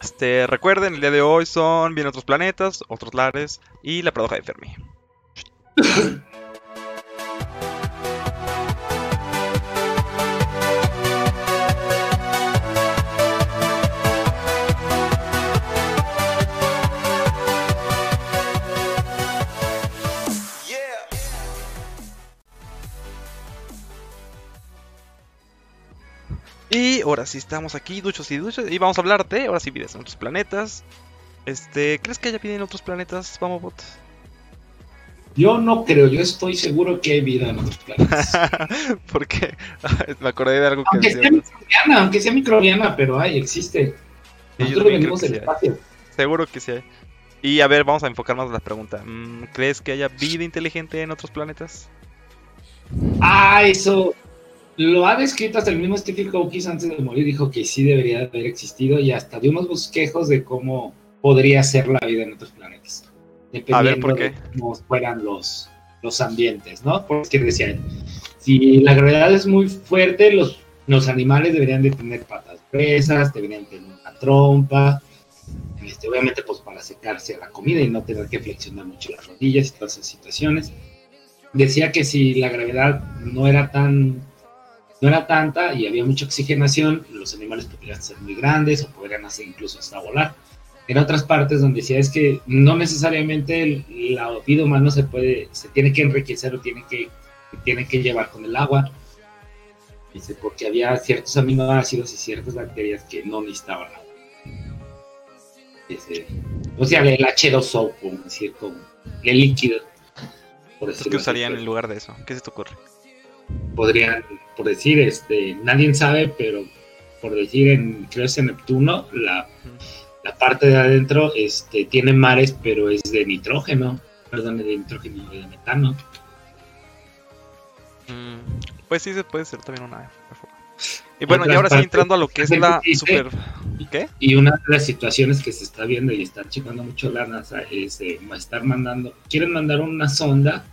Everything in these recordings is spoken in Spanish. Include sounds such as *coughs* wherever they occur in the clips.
Este, recuerden, el día de hoy son Bien otros planetas, otros lares y la paradoja de Fermi. *coughs* ahora sí estamos aquí, duchos y duchos, y vamos a hablar de, ahora sí, vidas en otros planetas. Este, ¿crees que haya vida en otros planetas, Vamobot? Yo no creo, yo estoy seguro que hay vida en otros planetas. *laughs* Porque me acordé de algo que aunque sea microbiana, aunque sea microbiana, pero hay, existe. Nosotros venimos del espacio. Seguro que sí hay. Y a ver, vamos a enfocarnos en la pregunta. Mm, ¿Crees que haya vida inteligente en otros planetas? Ah, eso, lo ha descrito hasta el mismo Stephen Hawking antes de morir, dijo que sí debería haber existido y hasta dio unos bosquejos de cómo podría ser la vida en otros planetas. Dependiendo de cómo fueran los, los ambientes, ¿no? Porque decía, si la gravedad es muy fuerte, los, los animales deberían de tener patas presas, deberían tener una trompa, este, obviamente pues para secarse a la comida y no tener que flexionar mucho las rodillas y todas esas situaciones. Decía que si la gravedad no era tan no era tanta y había mucha oxigenación, los animales podrían ser muy grandes o podrían hacer incluso hasta volar. En otras partes donde decía es que no necesariamente la vida humana se puede, se tiene que enriquecer o tiene que, tiene que llevar con el agua. Dice, porque había ciertos aminoácidos y ciertas bacterias que no necesitaban agua. o sea, el H2O, como decir, como el líquido. Por ¿Qué usarían en lugar de eso? ¿Qué se te ocurre? Podrían, por decir, este, nadie sabe, pero por decir, en, creo que en Neptuno, la, la, parte de adentro este, tiene mares, pero es de nitrógeno, perdón, de nitrógeno de metano. Mm, pues sí, se puede ser también una Y bueno, y ahora sí entrando a lo que es la super... ¿Qué? Y una de las situaciones que se está viendo y están checando mucho la NASA es eh, estar mandando, quieren mandar una sonda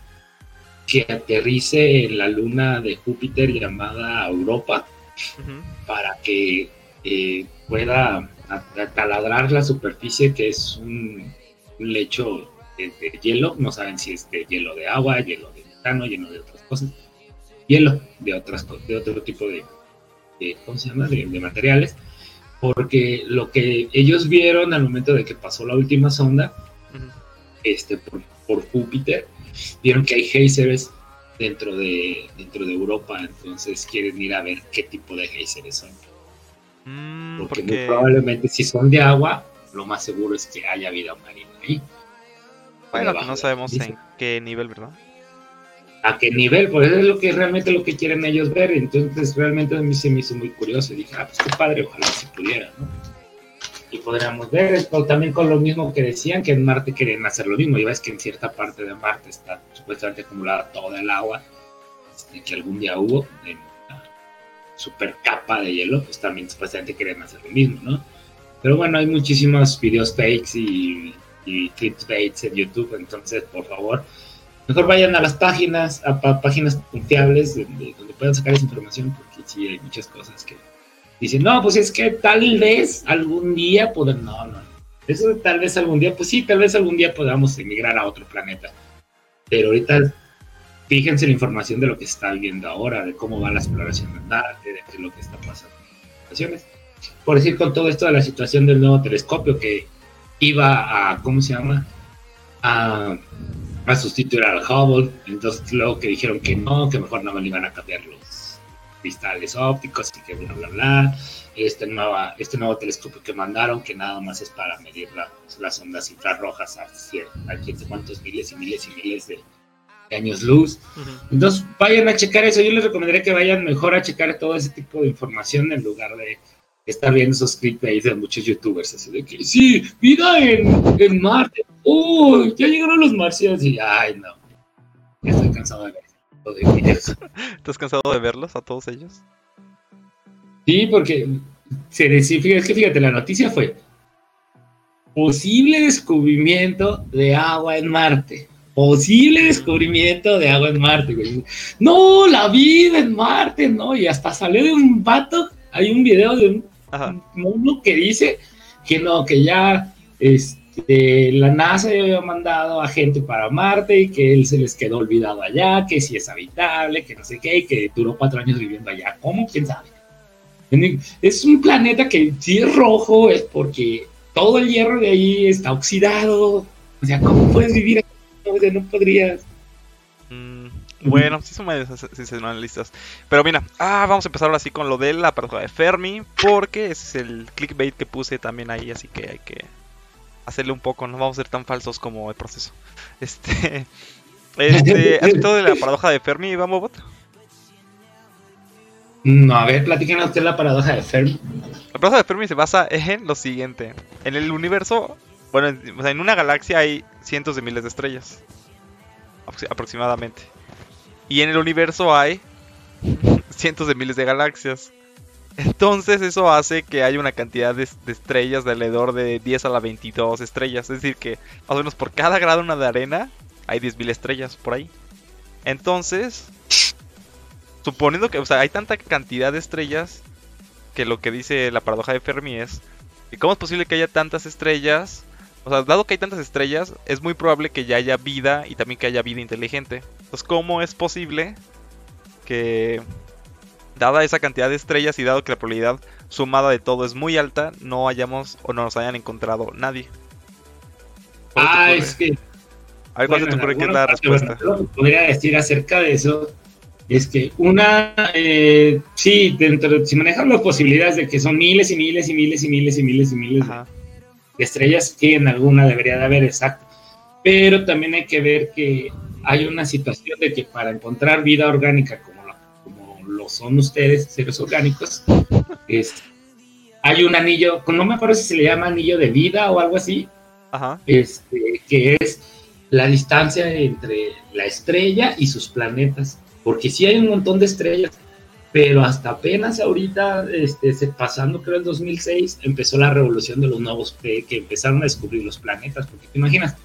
que aterrice en la luna de Júpiter llamada Europa para que eh, pueda taladrar la superficie que es un, lecho de, hielo, no saben si es de hielo de agua, hielo de metano, hielo de otras cosas, hielo de otras de otro tipo de, ¿cómo se llama? De, materiales, porque lo que ellos vieron al momento de que pasó la última sonda, este, por, por Júpiter, vieron que hay geysers dentro de, dentro de Europa, entonces quieren ir a ver qué tipo de geysers son. Mm, porque, muy probablemente si son de agua, lo más seguro es que haya vida marina ahí. Bueno, no sabemos en qué nivel, ¿verdad? a qué nivel, pues eso es lo que realmente lo que quieren ellos ver, entonces realmente a mí se me hizo muy curioso y dije, ah, pues qué padre, ojalá se pudiera, ¿no? Y podríamos ver esto también con lo mismo que decían que en Marte querían hacer lo mismo. Y ves que en cierta parte de Marte está supuestamente acumulada toda el agua este, que algún día hubo en una super capa de hielo pues también supuestamente querían hacer lo mismo no pero bueno hay muchísimos videos fakes y, y clips en YouTube entonces por favor mejor vayan a las páginas a, páginas confiables donde, donde puedan sacar esa información porque sí hay muchas cosas que Dicen, no, pues es que tal vez algún día podamos, no, no, eso tal vez algún día, pues sí, tal vez algún día podamos emigrar a otro planeta. Pero ahorita fíjense la información de lo que está viendo ahora, de cómo va la exploración de Marte, de qué lo que está pasando en Por decir, con todo esto de la situación del nuevo telescopio que iba a, ¿cómo se llama? A, sustituir al Hubble. Entonces, luego que dijeron que no, que mejor no me lo iban a cambiarlo cristales ópticos y que bla, bla, bla. Este, nueva, este nuevo telescopio que mandaron, que nada más es para medir las ondas infrarrojas a, a quién sé cuántos miles y miles y miles de, años luz. Entonces, vayan a checar eso. Yo les recomendaría que vayan mejor a checar todo ese tipo de información en lugar de estar viendo esos clips de muchos youtubers. Así de que, sí, vida en, en Marte. ¡Uy! ya llegaron los marcianos. Y, ay, no. Ya estoy cansado de ver ¿Estás *laughs* cansado de verlos a todos ellos? Sí, porque se decía, es que fíjate, la noticia fue posible descubrimiento de agua en Marte. Posible descubrimiento de agua en Marte, No, la vida en Marte, no. Y hasta salió de un vato. Hay un video de un, uno que dice que no, que ya este, la NASA había mandado a gente para Marte y que él se les quedó olvidado allá, que si es habitable, que no sé qué, y que duró cuatro años viviendo allá. ¿Cómo? ¿Quién sabe? Es un planeta que si es rojo es porque todo el hierro de ahí está oxidado. O sea, ¿cómo puedes vivir aquí? no podrías. Mm, bueno, sí son medios sensacionalistas. Pero mira, ah, vamos a empezar ahora sí con lo de la paradoja de Fermi, porque ese es el clickbait que puse también ahí, así que hay que hacerle un poco, no vamos a ser tan falsos como el proceso. *laughs* Este, este ¿has visto de la paradoja de Fermi, vamos bot? No, a ver, platícanos usted la paradoja de Fermi. La paradoja de Fermi se basa en lo siguiente. En el universo, bueno, en, o sea, en una galaxia hay cientos de miles de estrellas. Aproximadamente. Y en el universo hay *laughs* cientos de miles de galaxias. Entonces eso hace que haya una cantidad de, estrellas de alrededor de 10 a la 22 estrellas. Es decir, que más o menos por cada grado de arena hay 10.000 estrellas por ahí. Entonces, suponiendo que, o sea, hay tanta cantidad de estrellas que lo que dice la paradoja de Fermi es, ¿y cómo es posible que haya tantas estrellas? O sea, dado que hay tantas estrellas, es muy probable que ya haya vida y también que haya vida inteligente. Entonces, ¿cómo es posible que, dada esa cantidad de estrellas y dado que la probabilidad sumada de todo es muy alta, no hayamos o no nos hayan encontrado nadie? Ah, es que... A ver, ¿cuál se te ocurre que es la respuesta? lo que podría decir acerca de eso es que una, eh, sí, dentro, si manejamos las posibilidades de que son miles y miles y miles y miles y miles y miles de estrellas, que en alguna debería de haber, exacto. Pero también hay que ver que hay una situación de que para encontrar vida orgánica como son ustedes, seres orgánicos, es, hay un anillo, no me acuerdo si se le llama anillo de vida o algo así, Este, que es la distancia entre la estrella y sus planetas porque sí hay un montón de estrellas, pero hasta apenas ahorita, este, pasando creo el 2006, empezó la revolución de los nuevos, que empezaron a descubrir los planetas, porque te imaginas,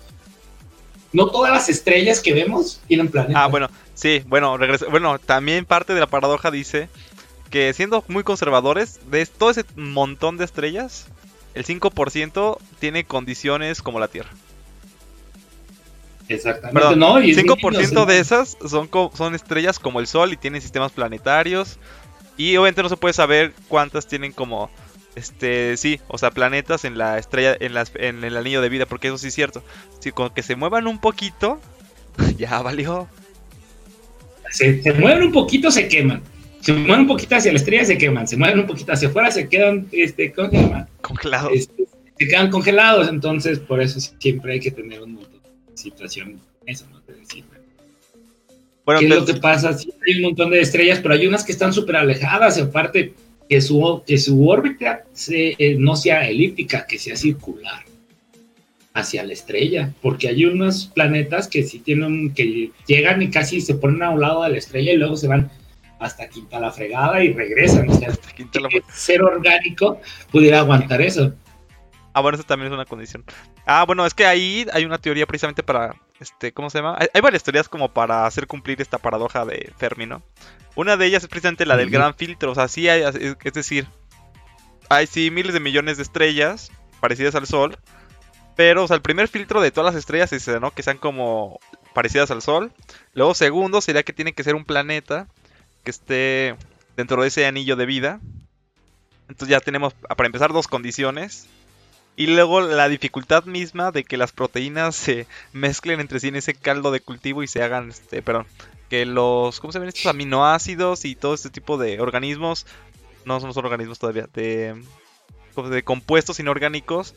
no todas las estrellas que vemos tienen planetas. Ah, bueno, sí, bueno, bueno, también parte de la paradoja dice que siendo muy conservadores, de todo ese montón de estrellas, el 5% tiene condiciones como la Tierra. Exactamente. no, 5% de esas son, son estrellas como el Sol y tienen sistemas planetarios. Y obviamente no se puede saber cuántas tienen como este sí, o sea, planetas en la estrella en, las, en el anillo de vida, porque eso sí es cierto. Si con que se muevan un poquito, *laughs* ya valió. Se, mueven un poquito, se queman. Se mueven un poquito hacia la estrella, se queman. Se mueven un poquito hacia afuera, se quedan este, congelados. Este, se quedan congelados, entonces por eso siempre hay que tener un situación, eso, ¿no? Te decir, bueno, ¿Qué es lo que pasa? Sí, hay un montón de estrellas, pero hay unas que están súper alejadas, aparte que su, que su órbita eh, no sea elíptica, que sea circular hacia la estrella, porque hay unos planetas que sí tienen, que llegan y casi se ponen a un lado de la estrella y luego se van hasta quinta la fregada y regresan. O sea, ser orgánico pudiera aguantar eso. Ah, bueno, eso también es una condición. Ah, bueno, es que ahí hay una teoría precisamente para, este, ¿cómo se llama? Hay, varias teorías como para hacer cumplir esta paradoja de Fermi, ¿no? Una de ellas es precisamente la del gran filtro, o sea, sí hay, es decir, hay sí miles de millones de estrellas parecidas al Sol, pero, o sea, el primer filtro de todas las estrellas es, ¿no? Que sean como parecidas al Sol. Luego, segundo, sería que tiene que ser un planeta que esté dentro de ese anillo de vida. Entonces ya tenemos, para empezar, dos condiciones. Y luego la dificultad misma de que las proteínas se *laughs* mezclen entre sí en ese caldo de cultivo y se hagan, este, perdón, que los, ¿cómo se ven estos aminoácidos y todo este tipo de organismos? No son organismos todavía, de, de compuestos inorgánicos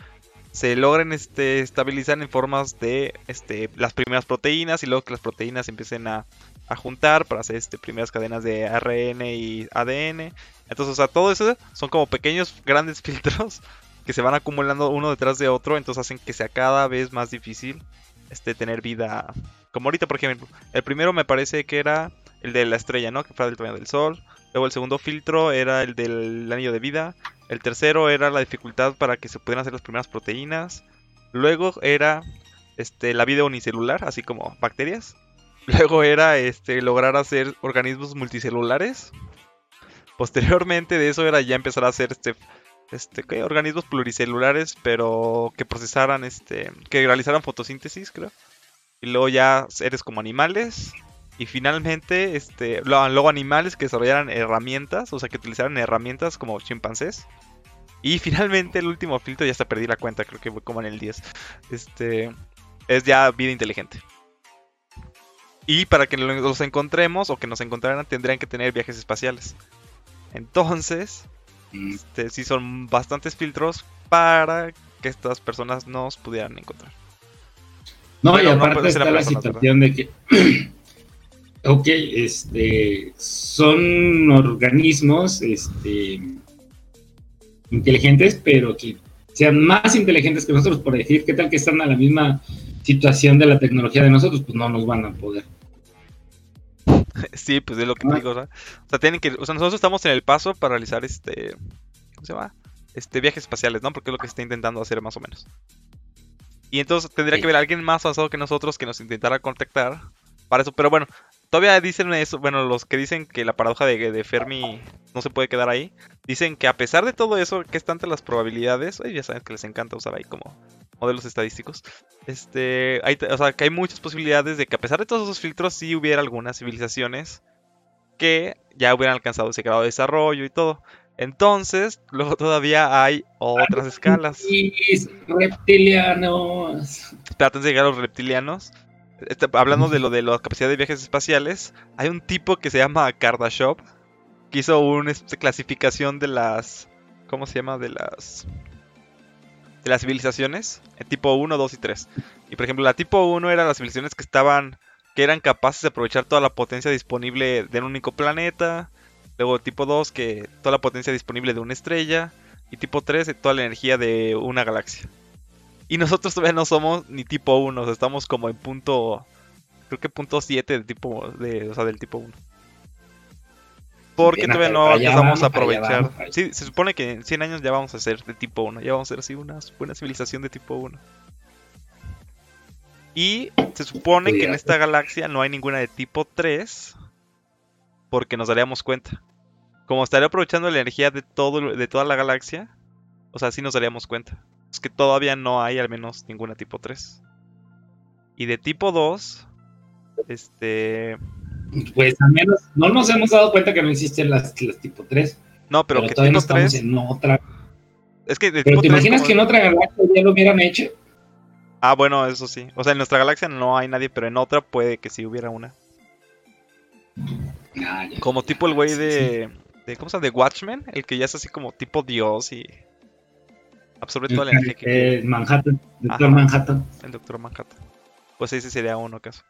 se logren este, estabilizar en formas de este, las primeras proteínas y luego que las proteínas empiecen a, a juntar para hacer este, primeras cadenas de ARN y ADN. Entonces, o sea, todo eso son como pequeños, grandes *laughs* filtros que se van acumulando uno detrás de otro, entonces hacen que sea cada vez más difícil este, tener vida. Como ahorita, por ejemplo, el primero me parece que era el de la estrella, ¿no? Que fue del tamaño del Sol. Luego el segundo filtro era el del anillo de vida. El tercero era la dificultad para que se pudieran hacer las primeras proteínas. Luego era este, la vida unicelular, así como bacterias. *laughs* Luego era este, lograr hacer organismos multicelulares. Posteriormente de eso era ya empezar a hacer este, este, ¿qué? organismos pluricelulares, pero que procesaran, este, que realizaran fotosíntesis, creo. Y luego ya seres como animales. Y finalmente, este, luego animales que desarrollaran herramientas, o sea, que utilizaran herramientas como chimpancés. Y *laughs* finalmente el último filtro, ya hasta perdí la cuenta, creo que fue como en el 10. Este, es ya vida inteligente. Y para que los encontremos o que nos encontraran tendrían que tener viajes espaciales. Entonces, este, sí son bastantes filtros para que estas personas nos pudieran encontrar. No, y aparte está la situación de que, *clears throat* ok, este, son organismos este, inteligentes, pero que sean más inteligentes que nosotros, por decir, ¿qué tal que están a la misma situación de la tecnología de nosotros? Pues no nos van a poder. Sí, pues es lo que te digo, o sea, tienen que, o sea, nosotros estamos en el paso para realizar este, ¿cómo se llama? Este, viajes espaciales, ¿no? Porque es lo que se está intentando hacer más o menos. Y entonces tendría que haber alguien más avanzado que nosotros que nos intentara contactar para eso. Pero bueno, todavía dicen eso. Bueno, los que dicen que la paradoja de, Fermi no se puede quedar ahí. Dicen que a pesar de todo eso, que es tantas las probabilidades. ya saben que les encanta usar ahí como modelos estadísticos. Este, hay, o sea, que hay muchas posibilidades de que a pesar de todos esos filtros, sí hubiera algunas civilizaciones que ya hubieran alcanzado ese grado de desarrollo y todo. Entonces, luego todavía hay otras escalas. reptilianos. Espérate de llegar a los reptilianos. Este, hablando de lo de la capacidad de viajes espaciales, hay un tipo que se llama Kardashev que hizo una este, clasificación de las. ¿Cómo se llama? De las. De las civilizaciones. En tipo 1, 2 y 3. Y por ejemplo, la tipo 1 era las civilizaciones que estaban. que eran capaces de aprovechar toda la potencia disponible de un único planeta. Luego tipo 2, que toda la potencia disponible de una estrella. Y tipo 3, toda la energía de una galaxia. *laughs* Y nosotros todavía no somos ni tipo 1, estamos como en punto. Creo que punto 7 del tipo, de, o sea, del tipo 1. Porque todavía no empezamos a aprovechar. Sí, se supone que en 100 años ya vamos a ser de tipo 1. Ya vamos a ser así una buena civilización de tipo 1. Y se supone que en esta galaxia no hay ninguna de tipo 3 porque nos daríamos cuenta. Como estaría aprovechando la energía de, todo, de toda la galaxia, o sea, sí nos daríamos cuenta. Es que todavía no hay al menos ninguna tipo 3. Y de tipo 2, este... Pues al menos no nos hemos dado cuenta que no existen las, tipo 3. No, pero, que tipo 3... En otra... Es que pero te imaginas que en otra galaxia ya lo hubieran hecho. Ah, bueno, eso sí. O sea, en nuestra galaxia no hay nadie, pero en otra puede que sí hubiera una. Ah, como tipo el güey de, de, ¿Cómo se llama? De Watchmen, el que ya es así como tipo Dios y. Absorbe toda la energía que. Manhattan, Doctor Manhattan. El Doctor Manhattan. Pues ese sería uno caso.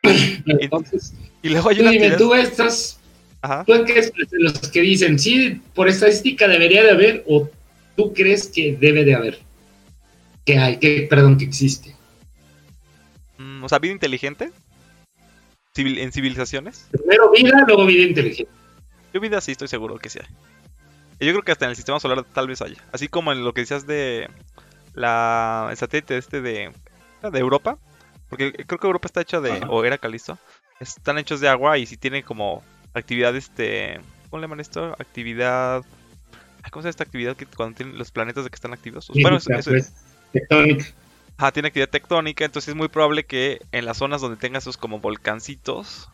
*coughs* Entonces, y, luego hay una. Dime, tú estás. Ajá. ¿Tú crees de los que dicen, sí, por estadística debería de haber, o tú crees que debe de haber? Que hay, que, perdón, que existe. Mm, o sea, vida inteligente en civilizaciones. Primero vida, luego vida inteligente. Yo vida sí estoy seguro que sí hay. Yo creo que hasta en el sistema solar tal vez haya. Así como en lo que decías de la el satélite este de, de Europa. Porque creo que Europa está hecho de, o era Calisto, están hechos de agua y si tienen como actividad este, ¿cómo le llaman esto? Actividad, ¿cómo se llama esta actividad que cuando tienen los planetas de que están activos? bueno, eso, pues, tectónica. Ah, tiene actividad tectónica, entonces es muy probable que en las zonas donde tenga esos como volcancitos,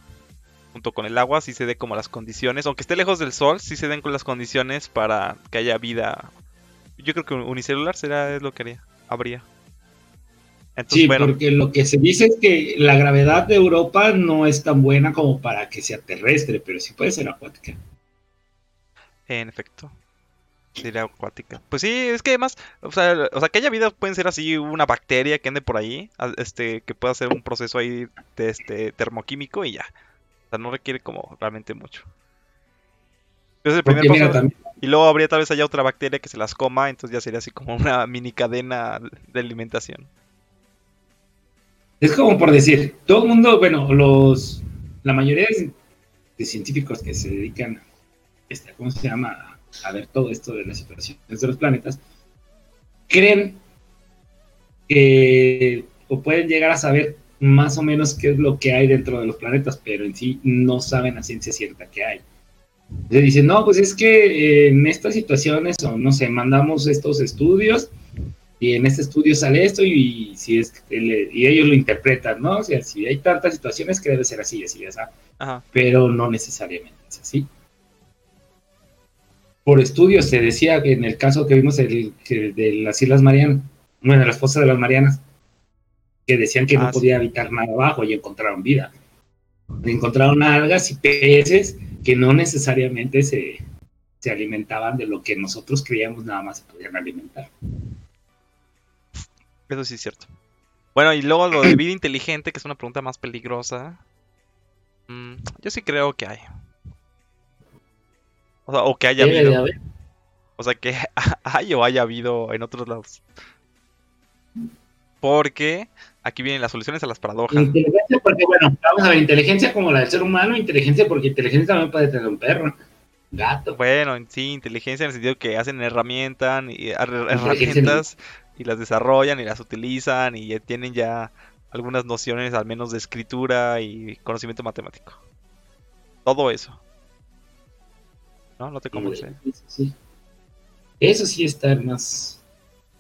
junto con el agua, sí se dé como las condiciones, aunque esté lejos del sol, sí se den con las condiciones para que haya vida. Yo creo que unicelular será lo que haría, habría. sí, porque lo que se dice es que la gravedad de Europa no es tan buena como para que sea terrestre, pero sí puede ser acuática. En efecto. Sería acuática. Pues sí, es que además, o sea, o sea, que haya vida pueden ser así una bacteria que ande por ahí, este, que pueda hacer un proceso ahí de este termoquímico y ya. Sea, no requiere como realmente mucho. Es el primer paso. Y luego habría tal vez haya otra bacteria que se las coma, entonces ya sería así como una *laughs* mini cadena de alimentación. Es como por decir, todo el mundo, bueno, los la mayoría de, científicos que se dedican, este, ¿cómo se llama? a ver todo esto de las situaciones de los planetas, creen que o pueden llegar a saber más o menos qué es lo que hay dentro de los planetas, pero en sí no saben a ciencia cierta qué hay. Le dicen, no, pues es que en estas situaciones, o no sé, mandamos estos estudios y en este estudio sale esto y, si es y ellos lo interpretan, ¿no? O sea, si hay tantas situaciones que debe ser así, así, así. Pero no necesariamente es así. Por estudios se decía que en el caso que vimos el, de las Islas Marianas, bueno, de las fosas de las Marianas, que decían que no ah, podía habitar nada abajo y encontraron vida. Encontraron algas y peces que no necesariamente se, se alimentaban de lo que nosotros creíamos nada más se podían alimentar. Eso sí es cierto. Bueno, y luego lo de vida inteligente, que es una pregunta más peligrosa. Mm, yo sí creo que hay. O, sea, o que haya habido. O sea, que *laughs* hay o haya habido en otros lados. Porque aquí vienen las soluciones a las paradojas. Inteligencia porque, bueno, vamos a ver, inteligencia como la del ser humano, inteligencia porque inteligencia también puede tener un perro, gato. Bueno, sí, inteligencia en el sentido que hacen herramientas, y, herramientas y las desarrollan y las utilizan y tienen ya algunas nociones al menos de escritura y conocimiento matemático. Todo eso. ¿No? No te convence. Sí. Eso sí está más,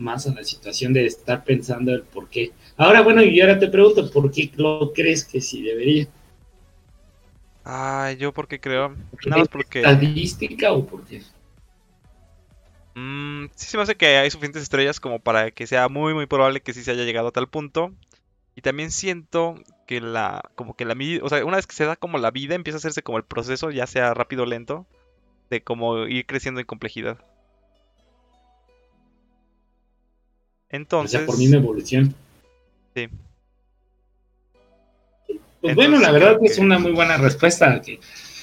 más en la situación de estar pensando el por qué. Ahora, bueno, y ahora te pregunto, ¿por qué lo crees que sí debería? Ah, yo porque creo. Nada más porque. ¿Estadística o por qué? Mm, sí se me hace que hay suficientes estrellas como para que sea muy muy probable que sí se haya llegado a tal punto. Y también siento que la, como que la o sea, una vez que se da como la vida, empieza a hacerse como el proceso, ya sea rápido o lento, de como ir creciendo en complejidad. Entonces. O sea, por misma evolución. Sí. Pues bueno, la verdad que es una muy buena respuesta.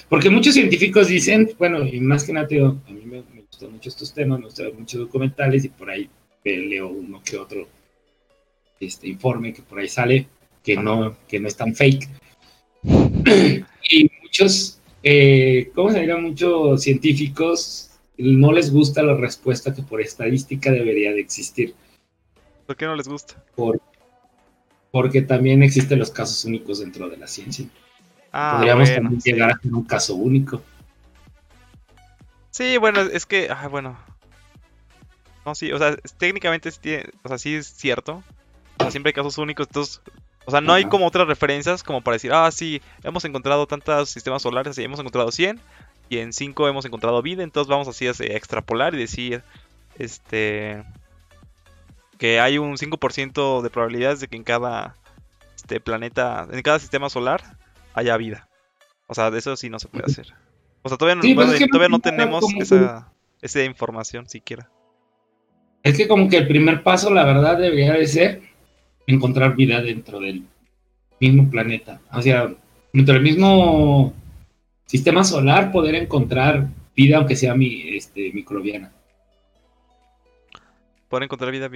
Porque muchos científicos dicen, bueno, y más que nada, a mí me, gustan mucho estos temas, me gustan muchos documentales y por ahí leo uno que otro este informe que por ahí sale, que no, que no es tan fake. *clears throat* y muchos, eh, ¿cómo se dirá? Muchos científicos no les gusta la respuesta que por estadística debería de existir. ¿Por qué no les gusta? porque también existen los casos únicos dentro de la ciencia. Ah, Podríamos también llegar a tener un caso único. Sí, bueno, es que, ah, bueno. No, sí, o sea, técnicamente o sea, sí es cierto. siempre hay casos únicos, entonces, o sea, no hay como otras referencias como para decir, ah, sí, hemos encontrado tantos sistemas solares, y hemos encontrado 100 y en 5 hemos encontrado vida, entonces vamos así a extrapolar y decir, este, que hay un 5% de probabilidades de que en cada este planeta, en cada sistema solar haya vida. O sea, de eso sí no se puede hacer. O sea, todavía no, pues todavía no tenemos esa, esa información siquiera. Es que como que el primer paso, la verdad, debería de ser encontrar vida dentro del mismo planeta. O sea, dentro del mismo sistema solar, poder encontrar vida, aunque sea mi, este, microbiana. Poder encontrar vida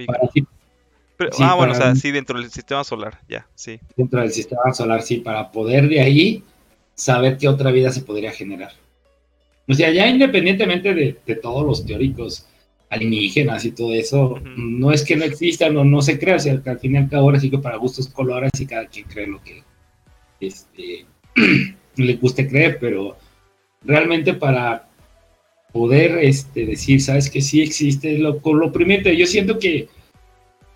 ah, bueno, o sea, sí, dentro del sistema solar, ya, sí. Dentro del sistema solar, sí, para poder de ahí saber qué otra vida se podría generar. O sea, ya independientemente de, todos los teóricos alienígenas y todo eso, no es que no existan o no se crea, o sea, al fin y al cabo ahora sí que para gustos colores y cada quien cree lo que este, *clears throat* le guste creer, pero realmente para poder este, decir, sabes que sí existe, lo, lo primero, yo siento que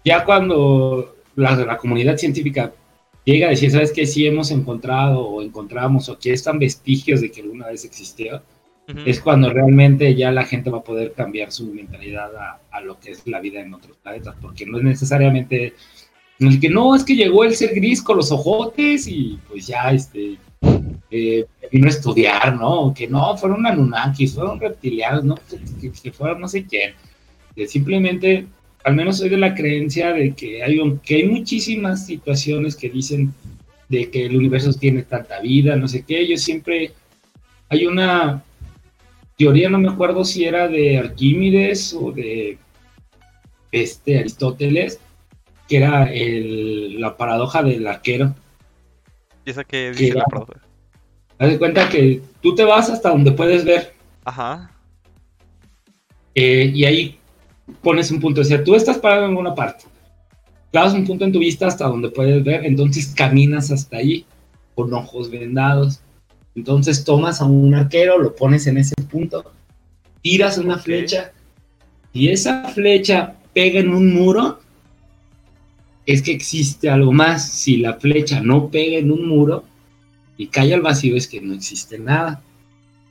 ya cuando la, la comunidad científica llega a decir, sabes que sí hemos encontrado o encontramos o aquí están vestigios de que alguna vez existió, es cuando realmente ya la gente va a poder cambiar su mentalidad a, lo que es la vida en otros planetas, porque no es necesariamente el que no, es que llegó el ser gris con los ojotes y pues ya este vino a estudiar, ¿no? Que no, fueron Anunnakis, fueron reptilianos, ¿no? Que, fueron no sé quién. simplemente, al menos soy de la creencia de que hay, que hay muchísimas situaciones que dicen de que el universo tiene tanta vida, no sé qué. Yo siempre hay una teoría, no me acuerdo si era de Arquímedes o de este Aristóteles, que era la paradoja del arquero. ¿Y esa que dice la? Haz de cuenta que tú te vas hasta donde puedes ver. Ajá. Eh, y ahí pones un punto. O sea, tú estás parado en una parte. Clavas un punto en tu vista hasta donde puedes ver. Entonces caminas hasta ahí con ojos vendados Entonces tomas a un arquero, lo pones en ese punto, tiras una flecha y esa flecha pega en un muro, es que existe algo más. Si la flecha no pega en un muro y cae al vacío, es que no existe nada.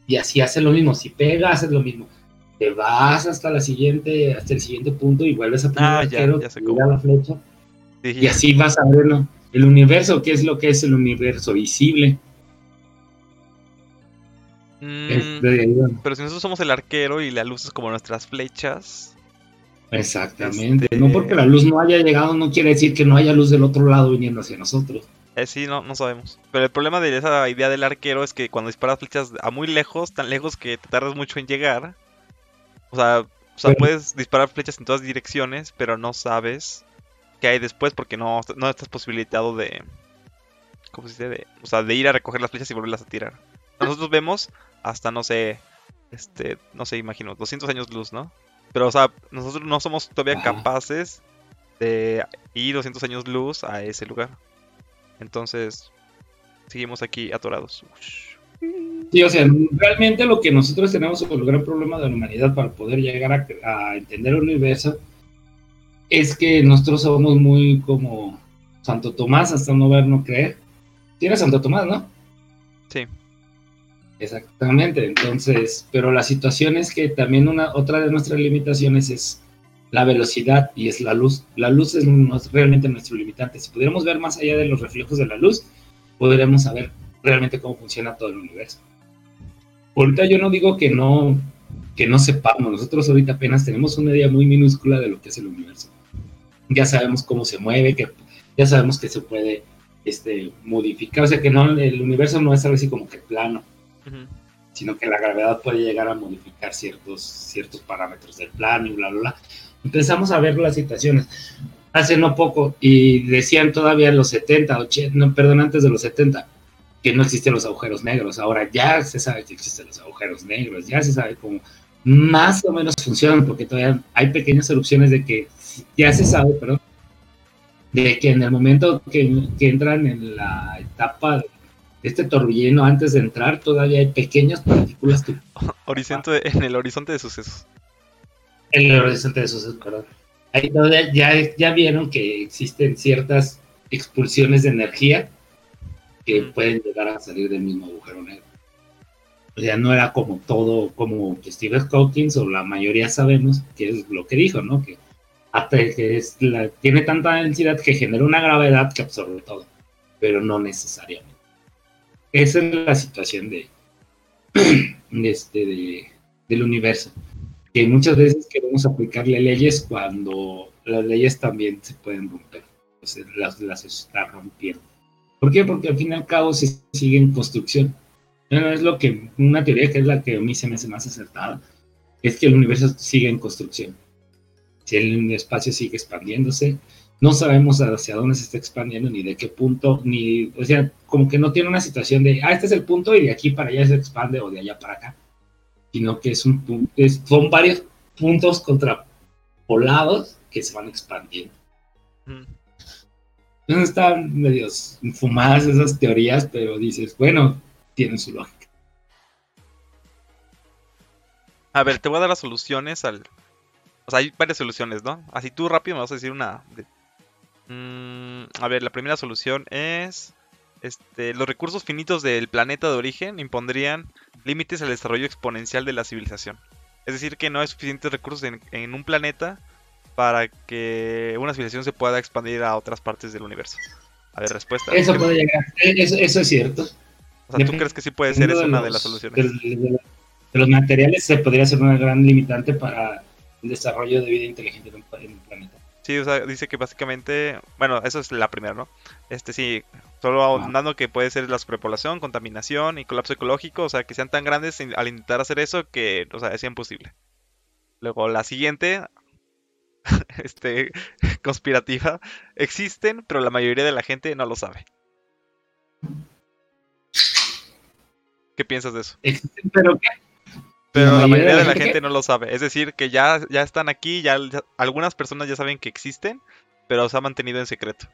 Y así hace lo mismo. Si pega, haces lo mismo. Te vas hasta la siguiente, hasta el siguiente punto y vuelves a poner Ah, el ya, arquero, ya tira cómo. la flecha Sí, y así vas a verlo. El universo, ¿qué es lo que es el universo visible? Mm, Este, bueno, pero si nosotros somos el arquero y la luz es como nuestras flechas. Exactamente. Este- No porque la luz no haya llegado, no quiere decir que no haya luz del otro lado viniendo hacia nosotros. Eh, sí, no, no sabemos. Pero el problema de esa idea del arquero es que cuando disparas flechas a muy lejos, tan lejos que te tardas mucho en llegar. O sea, o sea Pero- puedes disparar flechas en todas direcciones, pero no sabes qué hay después porque no, no estás posibilitado de. ¿Cómo se dice? De, o sea, de ir a recoger las flechas y volverlas a tirar. Nosotros vemos hasta, no sé, este, no sé, imagino, 200 años luz, ¿no? Pero, o sea, nosotros no somos todavía Ajá. capaces de ir 200 años luz a ese lugar. Entonces, seguimos aquí atorados. Sí, o sea, realmente lo que nosotros tenemos, o el gran problema de la humanidad para poder llegar a, a entender el universo, es que nosotros somos muy como Santo Tomás, hasta no ver, no creer. Tiene Santo Tomás, ¿no? Sí. Exactamente, entonces, pero la situación es que también una otra de nuestras limitaciones es la velocidad y es la luz. La luz es realmente nuestro limitante. Si pudiéramos ver más allá de los reflejos de la luz, podríamos saber realmente cómo funciona todo el universo. Ahorita yo no digo que no que no sepamos, nosotros ahorita apenas tenemos una idea muy minúscula de lo que es el universo. Ya sabemos cómo se mueve, ya sabemos que se puede este, modificar, o sea que no el universo no es algo así como que plano Sino que la gravedad puede llegar a modificar ciertos, ciertos parámetros del plano y bla, bla, bla. Empezamos a ver las situaciones. Hace no poco, y decían todavía en los 70, 80, no, perdón, antes de los 70, que no existían los agujeros negros. Ahora ya se sabe que existen los agujeros negros, ya se sabe cómo más o menos funcionan, porque todavía hay pequeñas erupciones de que ya se sabe, perdón, de que en el momento que, entran en la etapa este torbellino antes de entrar todavía hay pequeñas partículas que Horizonte, en el horizonte de sucesos. en el horizonte de sucesos, perdón. Ahí todavía ya, ya vieron que existen ciertas expulsiones de energía que pueden llegar a salir del mismo agujero negro. O sea, no era como todo, como que Stephen Hawking o la mayoría sabemos que es lo que dijo, ¿no? Que hasta que es la- tiene tanta densidad que genera una gravedad que absorbe todo, pero no necesariamente. Esa es la situación de, *clears throat* de este, de- del universo. Que muchas veces queremos aplicarle leyes cuando las leyes también se pueden romper. Las, las está rompiendo. ¿Por qué? Porque al fin y al cabo se sigue en construcción. Bueno, es lo que, una teoría que es la que a mí se me hace más acertada, es que el universo sigue en construcción. Si el espacio sigue expandiéndose, no sabemos hacia dónde se está expandiendo, ni de qué punto, ni, o sea, como que no tiene una situación de, ah, este es el punto y de aquí para allá se expande o de allá para acá, sino que es un es- son varios puntos contrapolados que se van expandiendo. Ujú. Entonces están medios fumadas esas teorías, pero dices, bueno, tienen su lógica. A ver, te voy a dar las soluciones al. O sea, hay varias soluciones, ¿no? Así tú rápido me vas a decir una. de- Mm, a ver, la primera solución es. Este, los recursos finitos del planeta de origen impondrían límites al desarrollo exponencial de la civilización. Es decir, que no hay suficientes recursos en, en un planeta para que una civilización se pueda expandir a otras partes del universo. A ver, respuesta. Eso ¿Qué- puede llegar, eso, eso es cierto. o sea, ¿tú crees que sí puede ser es una de las soluciones? De, de- de los materiales se podría ser una gran limitante para el desarrollo de vida inteligente en un planeta. Sí, o sea, dice que básicamente, bueno, eso es la primera, ¿no? Este sí, solo ahondando que puede ser la sobrepoblación, contaminación y colapso ecológico, o sea, que sean tan grandes al intentar hacer eso que, o sea, es imposible. Luego la siguiente, *laughs* este, *laughs* conspirativa, existen, pero la mayoría de la gente no lo sabe. ¿Qué piensas de eso? Existen, pero ¿qué? Pero la mayoría de la gente no lo sabe. Es decir, que ya, ya están aquí, ya, ya- algunas personas ya saben que existen, pero se ha mantenido en secreto.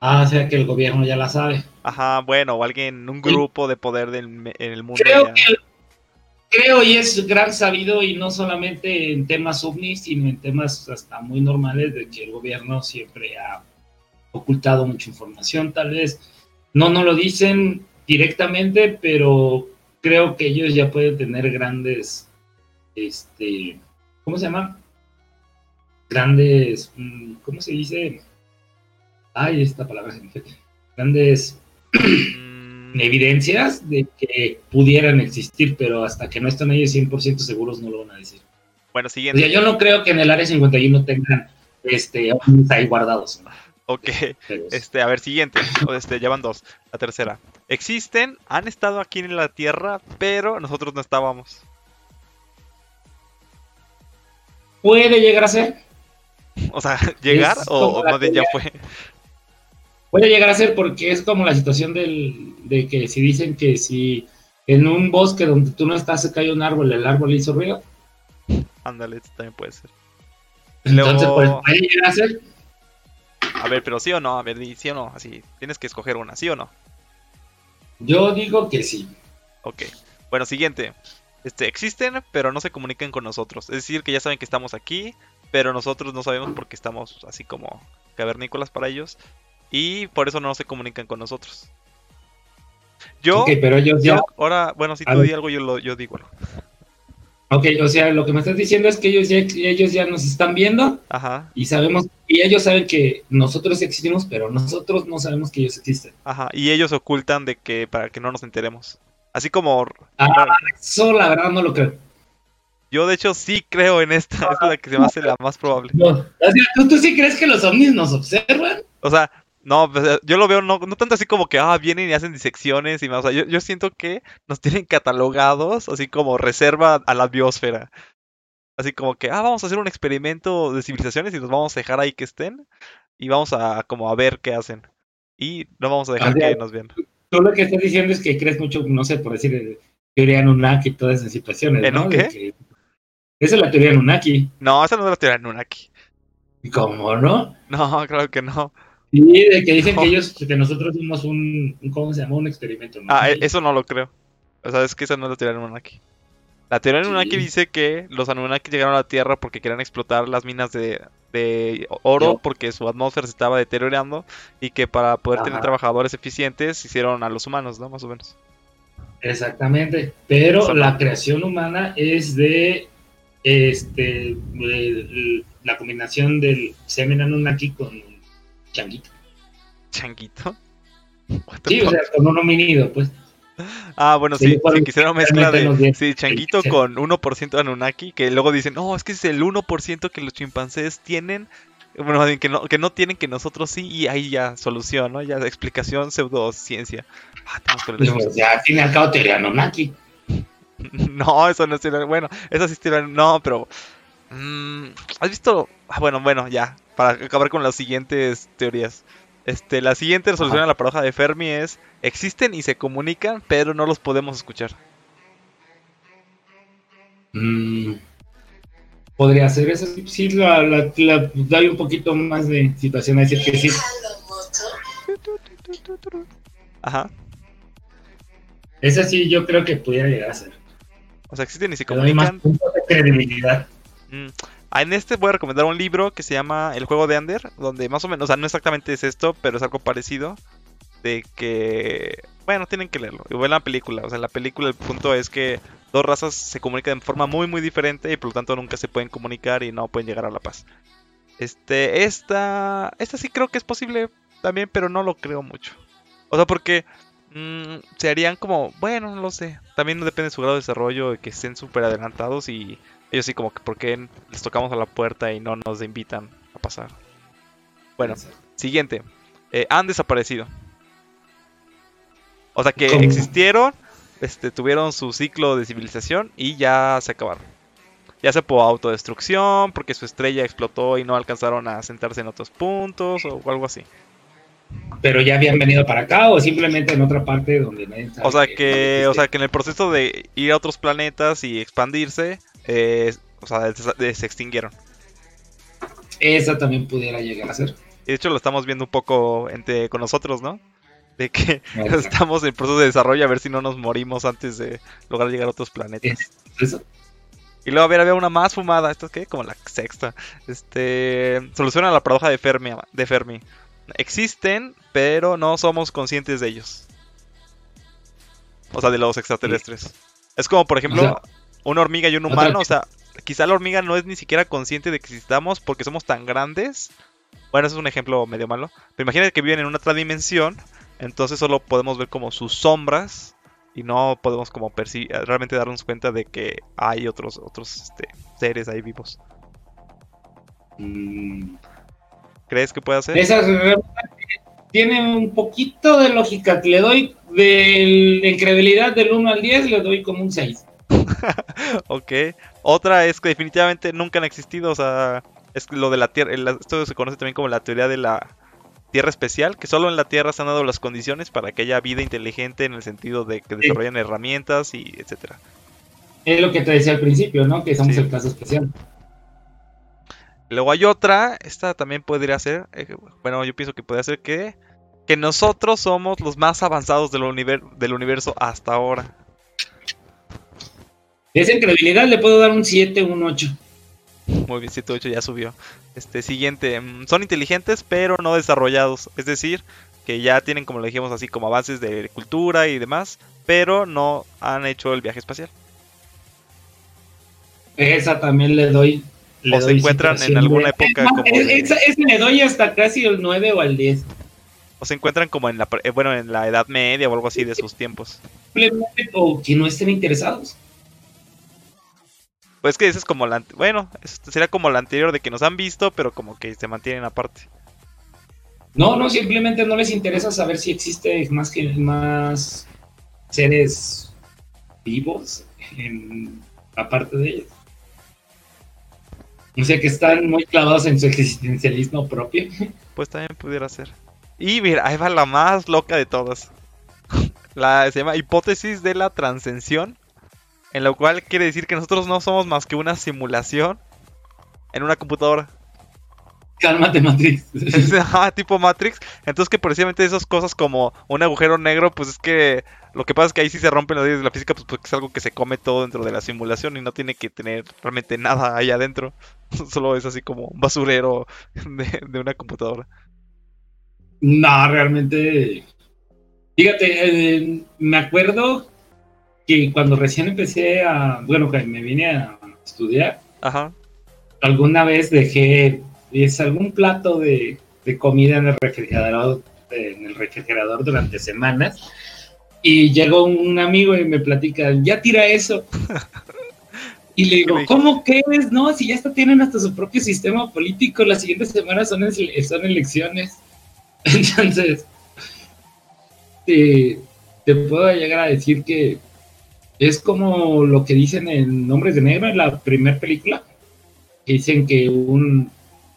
Ah, o sea que el gobierno ya la sabe. Ajá, bueno, o alguien, un grupo de poder del, en el mundo. Creo ya. que creo y es gran sabido y no solamente en temas ovnis, sino en temas hasta muy normales de que el gobierno siempre ha ocultado mucha información, tal vez no no lo dicen directamente, pero creo que ellos ya pueden tener grandes este ¿cómo se llama? Grandes mm, ¿cómo se dice? Ay, esta palabra se me fue. Grandes Mm, evidencias de que pudieran existir, pero hasta que no están ellos 100% seguros no lo van a decir. bueno, O siguiente. sea, yo no creo que en el área 51 tengan este, ovnis ahí guardados. ¿no? Ok. Este, a ver, siguiente. O, Este, ya van dos. La tercera. Existen, han estado aquí en la Tierra, pero nosotros no estábamos. puede llegar a ser, O sea, *laughs* llegar Es o, más bien ya fue. puede llegar a ser porque es como la situación del, de que si dicen que si en un bosque donde tú no estás se cae un árbol, el árbol hizo ruido, Ándale, esto también puede ser. entonces Luego- pues, puede llegar a ser. A ver, pero sí o no, a ver, sí o no, así. Tienes que escoger una, sí o no. Yo digo que sí. Ok. Bueno, siguiente. Este, existen, pero no se comunican con nosotros. Es decir, que ya saben que estamos aquí, pero nosotros no sabemos porque estamos así como cavernícolas para ellos. Y por eso no se comunican con nosotros. Yo, Ok, pero ellos yo ya ahora, bueno, si tú di algo, yo, lo, yo digo. Ok, o sea, lo que me estás diciendo es que ellos ya, ellos ya nos están viendo Ajá, y sabemos, y ellos saben que nosotros existimos, pero nosotros no sabemos que ellos existen. ajá. Y ellos ocultan de que para que no nos enteremos. Así como Ah, eso la verdad no lo creo. yo de hecho sí creo en esta, *laughs* es la que se me hace la más probable. No. O sea, ¿tú, tú sí crees que los ovnis nos observan? O sea, no, pues, eh, yo lo veo no, no tanto así como que, ah, vienen y hacen disecciones y más. O sea, yo, yo siento que nos tienen catalogados así como reserva a la biosfera. Así como que, ah, vamos a hacer un experimento de civilizaciones y los vamos a dejar ahí que estén y vamos a como a ver qué hacen. Y no vamos a dejar O sea, que nos vean. Tú lo que estás diciendo es que crees mucho, no sé, por decir, eh, teoría Anunnaki y todas esas situaciones, ¿En ¿no? un qué? que- Esa es la teoría Anunnaki. No, esa no es la teoría de Nunaki. ¿Cómo no? No, *laughs* claro que no. Y de que dicen que ellos, que nosotros somos un, un- ¿cómo se llama? Un experimento. ¿no? Ah, eso no lo creo. O sea, es que esa no es la teoría de Anunnaki. La teoría de Anunnaki Sí. dice que los Anunnaki llegaron a la Tierra porque querían explotar las minas de, de oro porque su atmósfera se estaba deteriorando y que para poder tener trabajadores eficientes hicieron a los humanos, ¿no? Más o menos. Exactamente, pero la creación humana es de este de- la combinación del semen Anunnaki con changuito. Changuito. Sí, o sea, con un homínido, pues. Ah, bueno, Sí, cuando sí, quisieron mezcla de sí, changuito con 1% de Anunnaki, que luego dicen, no, es que es el 1% que los chimpancés tienen, bueno, que no, que no tienen, que nosotros sí, y ahí ya solución, ¿no? Ya explicación pseudociencia. Ah, tenemos que leer Pues, o sea, al fin y al cabo teoría Anunnaki. *laughs* No, eso no es teoría- Bueno, eso sí es teoría- No, pero. Mm, ¿Has visto? Ah, bueno, bueno, ya. Para acabar con las siguientes teorías. Este, la siguiente resolución Ajá. a la paradoja de Fermi es: existen y se comunican, pero no los podemos escuchar. Mm, podría ser eso. sí, la, la, la- un poquito más de situación a decir que sí. Ajá. Esa sí, yo creo que pudiera llegar a ser. O sea, existen y se más comunican. puntos de credibilidad. Mm. Ah, En este voy a recomendar un libro que se llama El juego de Ander, donde más o menos, o sea, no exactamente es esto, pero es algo parecido. De que, bueno, tienen que leerlo. Igual la película, o sea, en la película el punto es que dos razas se comunican de forma muy, muy diferente y por lo tanto nunca se pueden comunicar y no pueden llegar a la paz. Este, esta, esta sí creo que es posible también, pero no lo creo mucho. O sea, porque mm, se harían como, bueno, no lo sé. También depende de su grado de desarrollo, de que estén súper adelantados y ellos sí como que, ¿por qué les tocamos a la puerta y no nos invitan a pasar? Bueno, siguiente. Eh, han desaparecido. O sea que ¿Cómo? existieron, este, tuvieron su ciclo de civilización y ya se acabaron. Ya sea por autodestrucción, porque su estrella explotó y no alcanzaron a sentarse en otros puntos o algo así. Pero ya habían venido para acá o simplemente en otra parte donde nadie sabe O sea que- que, o sea que en el proceso de ir a otros planetas y expandirse, eh, o sea, se extinguieron. Esa también pudiera llegar a ser. de hecho lo estamos viendo un poco entre, con nosotros, ¿no? De que *laughs* estamos en proceso de desarrollo a ver si no nos morimos antes de lograr llegar a otros planetas. Eso. Y luego, a ver, había una más fumada. ¿Esto es qué? Como la sexta. Este. Soluciona la paradoja de Fermi. De Fermi. Existen, pero no somos conscientes de ellos. O sea, de los extraterrestres. Es como, por ejemplo, una hormiga y un humano. O sea, quizá la hormiga no es ni siquiera consciente de que existamos porque somos tan grandes. Bueno, eso es un ejemplo medio malo. Pero imagínate que viven en una otra dimensión. Entonces solo podemos ver como sus sombras. Y no podemos como realmente darnos cuenta de que hay otros, otros este, seres ahí vivos. Mm. ¿Crees que puede hacer? Esa tiene un poquito de lógica. Le doy de incredibilidad del 1 al 10, le doy como un 6. *laughs* ok. Otra es que definitivamente nunca han existido. O sea, es lo de la Tierra. Esto se conoce también como la teoría de la Tierra especial, que solo en la Tierra se han dado las condiciones para que haya vida inteligente en el sentido de que desarrollen herramientas y etcétera. Es lo que te decía al principio, ¿no? Que somos el caso especial. Luego hay otra, esta también podría ser, eh, bueno, yo pienso que puede ser que, que nosotros somos los más avanzados del, del universo hasta ahora. Esa incredibilidad le puedo dar un 7, un 8. Muy bien, 7, 8 ya subió. Este siguiente, mm, son inteligentes pero no desarrollados, es decir, que ya tienen como le dijimos así como avances de cultura y demás, pero no han hecho el viaje espacial. Esa también le doy. o se encuentran en alguna época como. Esa, le doy hasta casi el 9 o el 10. O se encuentran como en la, eh, bueno, en la Edad Media o algo así de sus tiempos. O que no estén interesados. Pues que eso es como la... Bueno, sería como la anterior de que nos han visto, pero como que se mantienen aparte. No, no, simplemente no les interesa saber si existe más que más seres vivos aparte de ellos. O sea que están muy clavados en su existencialismo propio. *laughs* Pues también pudiera ser. Y mira, ahí va la más loca de todas. *laughs* La, se llama hipótesis de la transcensión en lo cual quiere decir que nosotros no somos más que una simulación en una computadora. Cálmate, Matrix. *laughs* Ah, tipo Matrix. Entonces que precisamente esas cosas como un agujero negro, pues es que lo que pasa es que ahí sí se rompen las leyes de la física, pues porque es algo que se come todo dentro de la simulación y no tiene que tener realmente nada ahí adentro. *laughs* Solo es así como un basurero *laughs* de, una computadora. No, realmente. Fíjate, eh, me acuerdo que cuando recién empecé a, bueno, que me vine a estudiar, alguna vez dejé es algún plato de, comida en el refrigerador en el refrigerador durante semanas y llegó un amigo y me platica, ya tira eso. *laughs* Y le digo, ¿cómo que es? No, si ya está, tienen hasta su propio sistema político, las siguientes semanas son, son elecciones. *laughs* Entonces, te, te puedo llegar a decir que es como lo que dicen en Nombres de Negro en la primera película. Que dicen que un.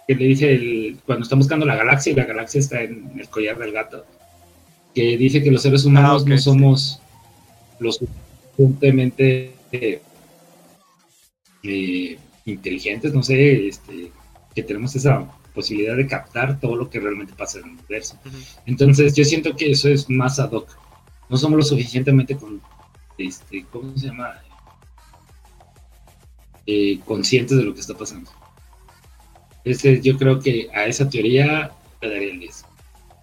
que le dice el, cuando están buscando la galaxia y la galaxia está en el collar del gato. Que dice que los seres humanos ah, no somos lo suficientemente eh, inteligentes, no sé, este, que tenemos esa posibilidad de captar todo lo que realmente pasa en el universo. Entonces, yo siento que eso es más ad hoc. No somos lo suficientemente con, este, ¿cómo se llama? Eh, conscientes de lo que está pasando. Este, yo creo que a esa teoría le daría el 10.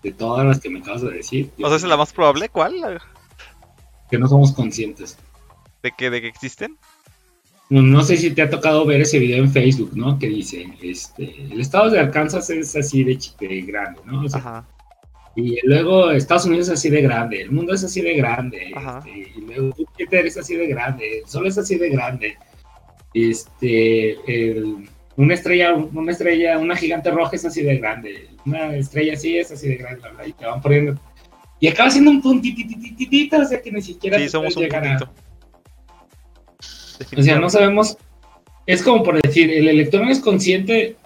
De todas las que me acabas de decir. O sea, es la más probable, ¿cuál? Que no somos conscientes. ¿De que, de que existen? No, sé si te ha tocado ver ese video en Facebook, ¿no? Que dice, este, el estado de Arkansas es así de, de grande, ¿no? Ajá. Y luego Estados Unidos es así de grande, el mundo es así de grande, este, y luego Es así de grande, el Sol es así de grande. Este, una estrella, una estrella, una gigante roja es así de grande, una estrella así es así de grande, y te van poniendo. Y acaba siendo un puntitititito, o sea que ni siquiera sí, somos un puntito. O sea, no sabemos. Es como por decir, el electrón es consciente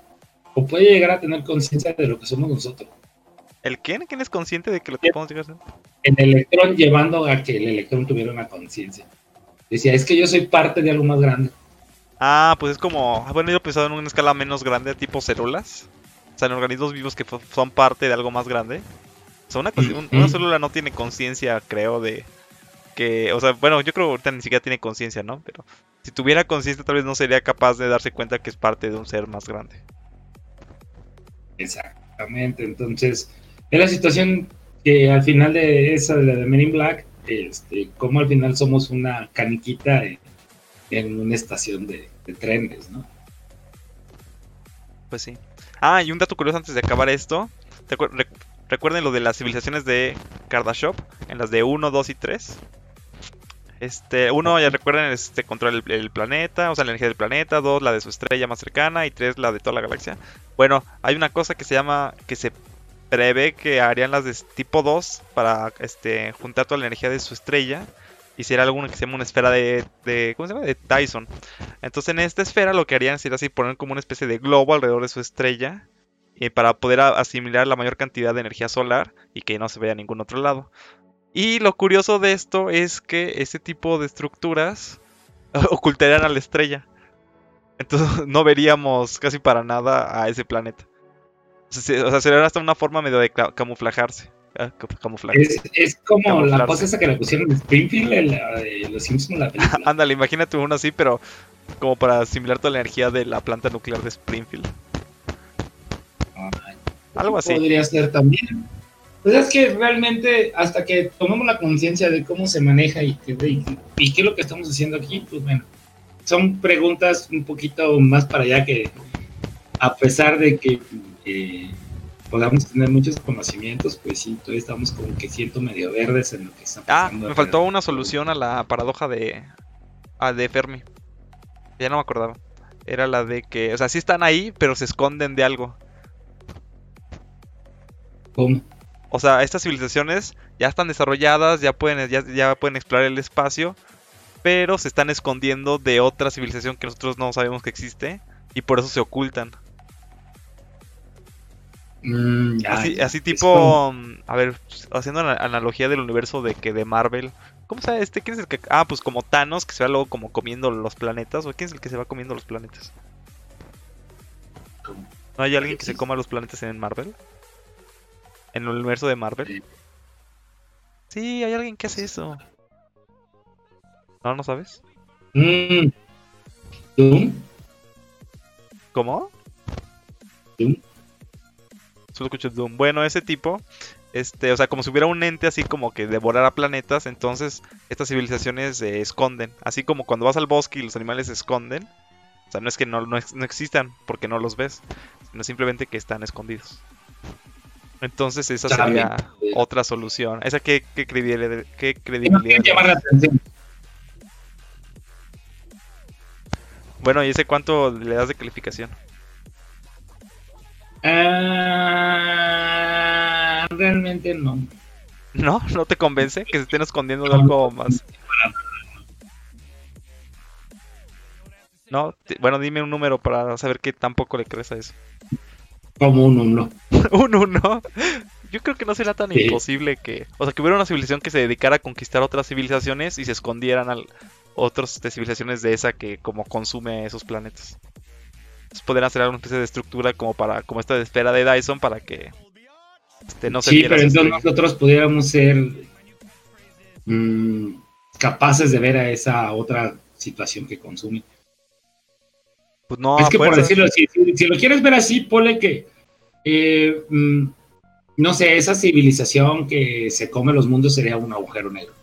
o puede llegar a tener conciencia de lo que somos nosotros. ¿El quién? ¿Quién es consciente de que lo que podemos llegar a hacer? El electrón llevando a que el electrón tuviera una conciencia. Decía, es que yo soy parte de algo más grande. Ah, pues es como, ah, bueno, yo pensaba en una escala menos grande, tipo células. O sea, en organismos vivos que son parte de algo más grande. O sea, una, una célula no tiene conciencia, creo, de que... O sea, bueno, yo creo que ahorita ni siquiera tiene conciencia, ¿no? Pero si tuviera conciencia tal vez no sería capaz de darse cuenta que es parte de un ser más grande. Exactamente, entonces es la situación que al final de esa de la de Men in Black, este, como al final somos una caniquita en, una estación de, trenes, ¿no? Pues sí. Ah, y un dato curioso antes de acabar esto. recuerden lo de las civilizaciones de Kardashop, en las de 1, 2 y 3. Este, uno, ya recuerden, este, controla el, planeta, o sea, la energía del planeta. Dos, la de su estrella más cercana. Y tres, la de toda la galaxia. Bueno, hay una cosa que se llama, que se prevé que harían las de tipo 2 para este, juntar toda la energía de su estrella. Y será alguna que se llama una esfera de, de, ¿cómo se llama? De Dyson. Entonces en esta esfera lo que harían sería así poner como una especie de globo alrededor de su estrella. Y para poder asimilar la mayor cantidad de energía solar y que no se vea a ningún otro lado. Y lo curioso de esto es que ese tipo de estructuras *laughs* ocultarían a la estrella. Entonces *laughs* no veríamos casi para nada a ese planeta. O sea, sería hasta una forma medio de camuflajarse. Ah, es, como la cosa esa que le pusieron en Springfield, en los Simpsons, la película. *laughs* Ándale, imagínate uno así, pero como para asimilar toda la energía de la planta nuclear de Springfield. Algo así. Podría ser también. Pues es que realmente hasta que tomemos la conciencia de cómo se maneja y, qué es lo que estamos haciendo aquí, pues bueno, son preguntas un poquito más para allá que a pesar de que eh, podamos tener muchos conocimientos, pues sí, todavía estamos como que siento medio verdes en lo que está ah, pasando. Ah, me faltó una solución a la paradoja de, a de Fermi. Ya no me acordaba. Era la de que, o sea, sí están ahí, pero se esconden de algo. ¿Cómo? O sea, estas civilizaciones ya están desarrolladas, ya pueden, ya, pueden explorar el espacio, pero se están escondiendo de otra civilización que nosotros no sabemos que existe y por eso se ocultan. Mm, así, tipo, a ver, haciendo la analogía del universo de que de Marvel. ¿Cómo sabe este? ¿Quién es el que.? Ah, pues como Thanos, que se va luego como comiendo los planetas. ¿O quién es el que se va comiendo los planetas? ¿No hay alguien que se coma los planetas en Marvel? en el universo de Marvel. Sí, hay alguien que hace eso. ¿No, no sabes? Mm. ¿Cómo? Solo escucho Doom. Bueno, ese tipo, este, o sea, como si hubiera un ente así como que devorara planetas, entonces estas civilizaciones se esconden. Así como cuando vas al bosque y los animales se esconden. O sea, no es que no, no, no existan porque no los ves, sino simplemente que están escondidos. Entonces esa sería otra solución. ¿Esa qué, qué credibilidad? Qué credibilidad Bueno, ¿y ese cuánto le das de calificación? Ah, realmente no. ¿No? ¿No te convence que se estén escondiendo de algo más? No, bueno, dime un número para saber qué tampoco le crees a eso. Como un uno. *laughs* un uno. Yo creo que no será tan imposible que. O sea, que hubiera una civilización que se dedicara a conquistar otras civilizaciones y se escondieran a otras civilizaciones de esa que como consume esos planetas. Entonces podrían hacer alguna especie de estructura como para. como esta de esfera de Dyson para que. Este, no se sí, pero entonces nosotros pudiéramos ser. Mm, capaces de ver a esa otra situación que consume. Pues no, es que por decirlo, si, si, lo quieres ver así, pone que, eh, mm, no sé, esa civilización que se come los mundos sería un agujero negro.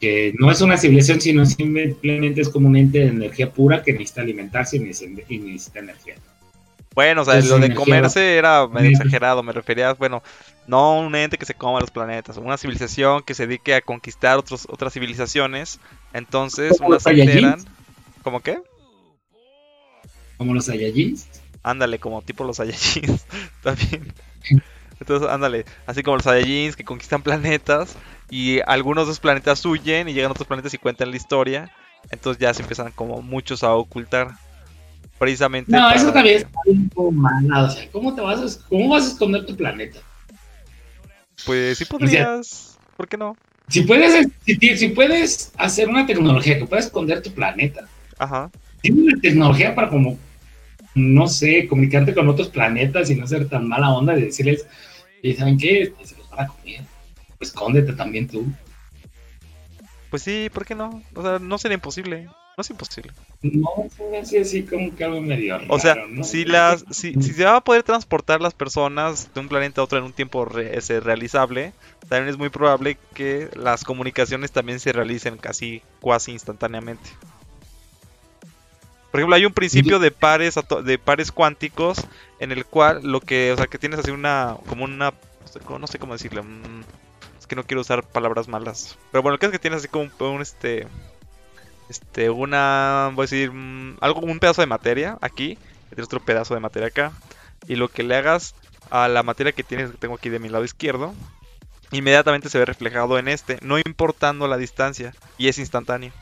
Que no es una civilización, sino simplemente es como un ente de energía pura que necesita alimentarse y necesita, energía. Bueno, o sea, lo de comerse era medio exagerado, me refería, bueno, no un ente que se coma los planetas, una civilización que se dedique a conquistar otros, otras civilizaciones, entonces unas se ¿Cómo qué? Como los Saiyajins. Ándale, como tipo los Saiyajins. *laughs* También. Entonces, ándale, así como los Saiyajins que conquistan planetas y algunos de esos planetas huyen y llegan a otros planetas y cuentan la historia. Entonces ya se empiezan como muchos a ocultar. Precisamente. No, eso también es un poco mal. O sea, ¿cómo te vas a, cómo vas a esconder tu planeta? Pues sí podrías. ¿Por qué no? Si puedes, si, si puedes hacer una tecnología que pueda esconder tu planeta, Ajá. Tiene una tecnología para como no sé, comunicarte con otros planetas y no ser tan mala onda de decirles, ¿y saben qué? Se los van a comer. Escóndete también tú. Pues sí, ¿por qué no? O sea, no sería imposible. No es imposible. No, se me hace así como que algo medio raro, O sea, ¿no? si las, si, si se va a poder transportar las personas de un planeta a otro en un tiempo re- ese realizable, también es muy probable que las comunicaciones también se realicen casi cuasi instantáneamente. Por ejemplo, hay un principio de pares de pares cuánticos en el cual lo que, o sea, que tienes así una como una no sé cómo- decirle, que no quiero usar palabras malas. Pero bueno, el caso es que tienes así como un, este este una voy a decir mm, algo un pedazo de materia aquí, y tienes otro pedazo de materia acá y lo que le hagas a la materia que tienes que tengo aquí de mi lado izquierdo inmediatamente se ve reflejado en este, no importando la distancia y es instantáneo.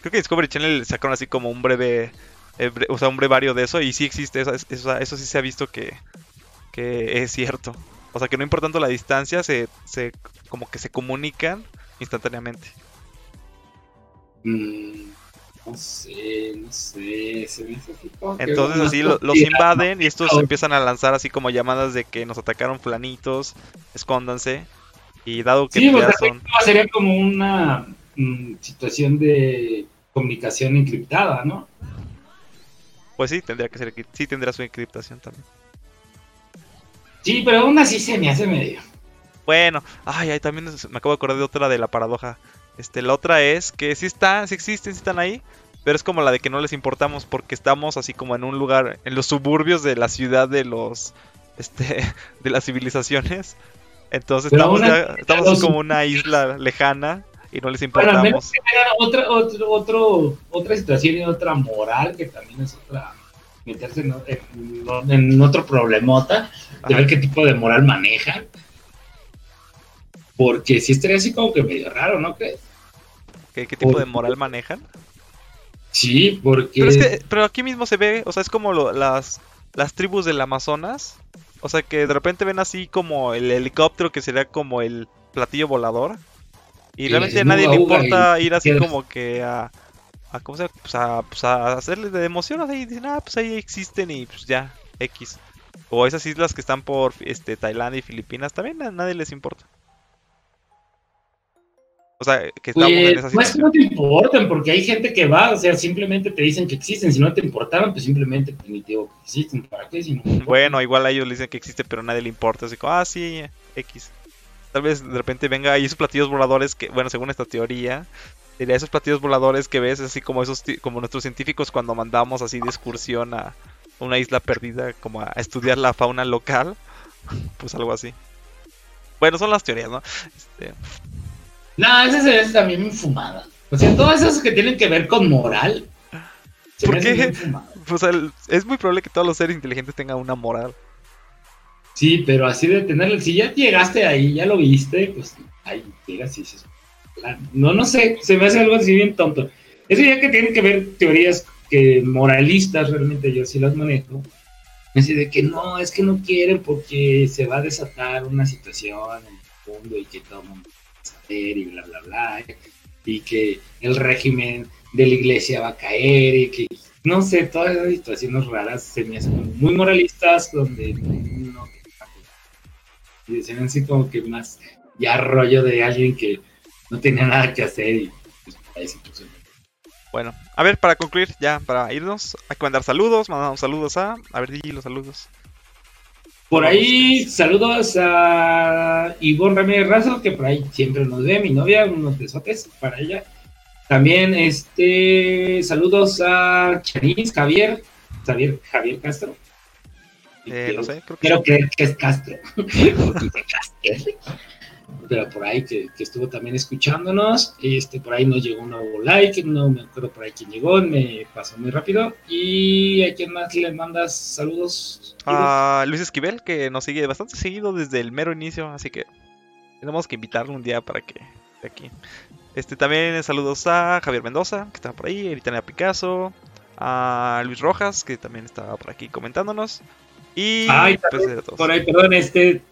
Creo que Discovery Channel sacaron así como un breve, eh, o sea, un brevario de eso y sí existe, eso, eso, eso sí se ha visto que, que es cierto. O sea, que no importando la distancia, se, se como que se comunican instantáneamente. Mm, no sé, no sé. Se me hace Entonces así lo- los invaden y estos empiezan a lanzar así como llamadas de que nos atacaron flanitos, escóndanse. Y dado que Sí, son... sería como una mm, situación de comunicación encriptada, ¿no? Pues sí, tendría que ser, sí tendrá su encriptación también. Sí, pero aún así se me hace medio. Bueno, ay, ay, también me acabo de acordar de otra de la paradoja. Este, la otra es que sí están, sí existen, sí están ahí, pero es como la de que no les importamos porque estamos así como en un lugar, en los suburbios de la ciudad de los, este, *laughs* de las civilizaciones. Entonces Pero estamos, ya- estamos los- como una isla lejana y no les Bueno, al importamos. menos que tenga otra, otro, otro, otra situación y otra moral que también es otra. meterse en, en- en otro problemota, de ver qué tipo de moral manejan. Porque sí estaría así como que medio raro, ¿no crees? ¿Qué, qué tipo de moral manejan? Sí, porque. Pero es que, pero aquí mismo se ve, o sea, es como lo- las, las tribus del Amazonas. O sea, que de repente ven así como el helicóptero que sería como el platillo volador. Y Y realmente a nadie le importa ir así como que a, a ¿cómo se llama? Pues a, pues a hacerles de emoción. así, Y dicen, ah, pues ahí existen y pues ya, X. O esas islas que están por este Tailandia y Filipinas, también a nadie les importa. O sea, que estamos en Pues, esa no es que situación. no te importen, porque hay gente que va, o sea, simplemente te dicen que existen. Si no te importaron, pues simplemente pues, ni te digo que existen. ¿Para qué? Si no importan? Bueno, igual a ellos le dicen que existe, pero a nadie le importa. Así como, ah, sí, X. Tal vez de repente venga ahí esos platillos voladores que, bueno, según esta teoría, diría esos platillos voladores que ves, así como esos, como nuestros científicos cuando mandamos así de excursión a una isla perdida, como a estudiar la fauna local, *laughs* pues algo así. Bueno, son las teorías, ¿no? Este, No, esa se hace también bien fumada. O sea, todas esas que tienen que ver con moral. se ¿Por me hacen qué? bien fumadas. *laughs* pues el- es muy probable que todos los seres inteligentes tengan una moral. Sí, pero así de tenerlo. Si ya llegaste ahí, ya lo viste, pues ahí llegas y dices. No, no sé, se me hace algo así bien tonto. Eso ya que tienen que ver teorías que moralistas, realmente yo sí las manejo. Así de que no, es que no quieren porque se va a desatar una situación en el mundo y que todo el mundo va a saber y bla, bla, bla. Y que el régimen de la iglesia va a caer y que, no sé, todas esas situaciones raras se me hacen muy moralistas donde no y ven así como que más ya rollo de alguien que no tenía nada que hacer y pues. Bueno, a ver, para concluir, ya, para irnos, hay que mandar saludos, mandamos saludos a... A ver, di los saludos. Por ahí, saludos a Ivonne Ramírez Razo, que por ahí siempre nos ve, mi novia, unos besotes para ella. También, este, saludos a Charis, Javier, Javier, Javier Castro. Eh, no sé, creo que Quiero creer que es Castro. *laughs* *laughs* *laughs* Pero por ahí que, que estuvo también escuchándonos. Este, por ahí nos llegó un nuevo like. No me acuerdo por ahí quién llegó. Me pasó muy rápido. Y a quién más le mandas saludos. a Luis Esquivel, que nos sigue bastante seguido desde el mero inicio, así que tenemos que invitarlo un día para que esté aquí. Este también saludos a Javier Mendoza, que estaba por ahí, Eritania Picasso, a Luis Rojas, que también estaba por aquí comentándonos. Y Ay, pues. Por ahí, perdón, este.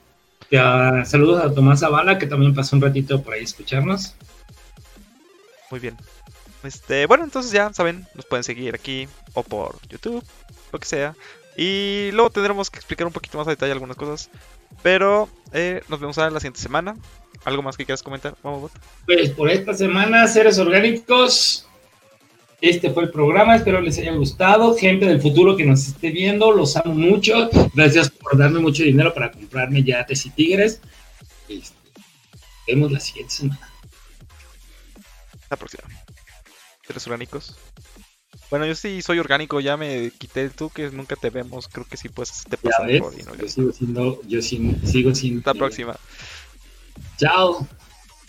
Ya, saludos a Tomás Zavala, que también pasó un ratito por ahí a escucharnos. Muy bien. Este, bueno, entonces ya saben, nos pueden seguir aquí o por YouTube, lo que sea. Y luego tendremos que explicar un poquito más a detalle algunas cosas. Pero eh, nos vemos a la siguiente semana. ¿Algo más que quieras comentar? Vamos, Pues por esta semana, seres orgánicos. Este fue el programa, espero les haya gustado. Gente del futuro que nos esté viendo, los amo mucho. Gracias por darme mucho dinero para comprarme yates y tigres. Este, vemos la siguiente semana. La próxima. Seres orgánicos. Bueno, yo sí soy orgánico, ya me quité tú que nunca te vemos. Creo que sí, pues te pasa yo sigo siendo, yo sigo siendo. Hasta la próxima. Chao.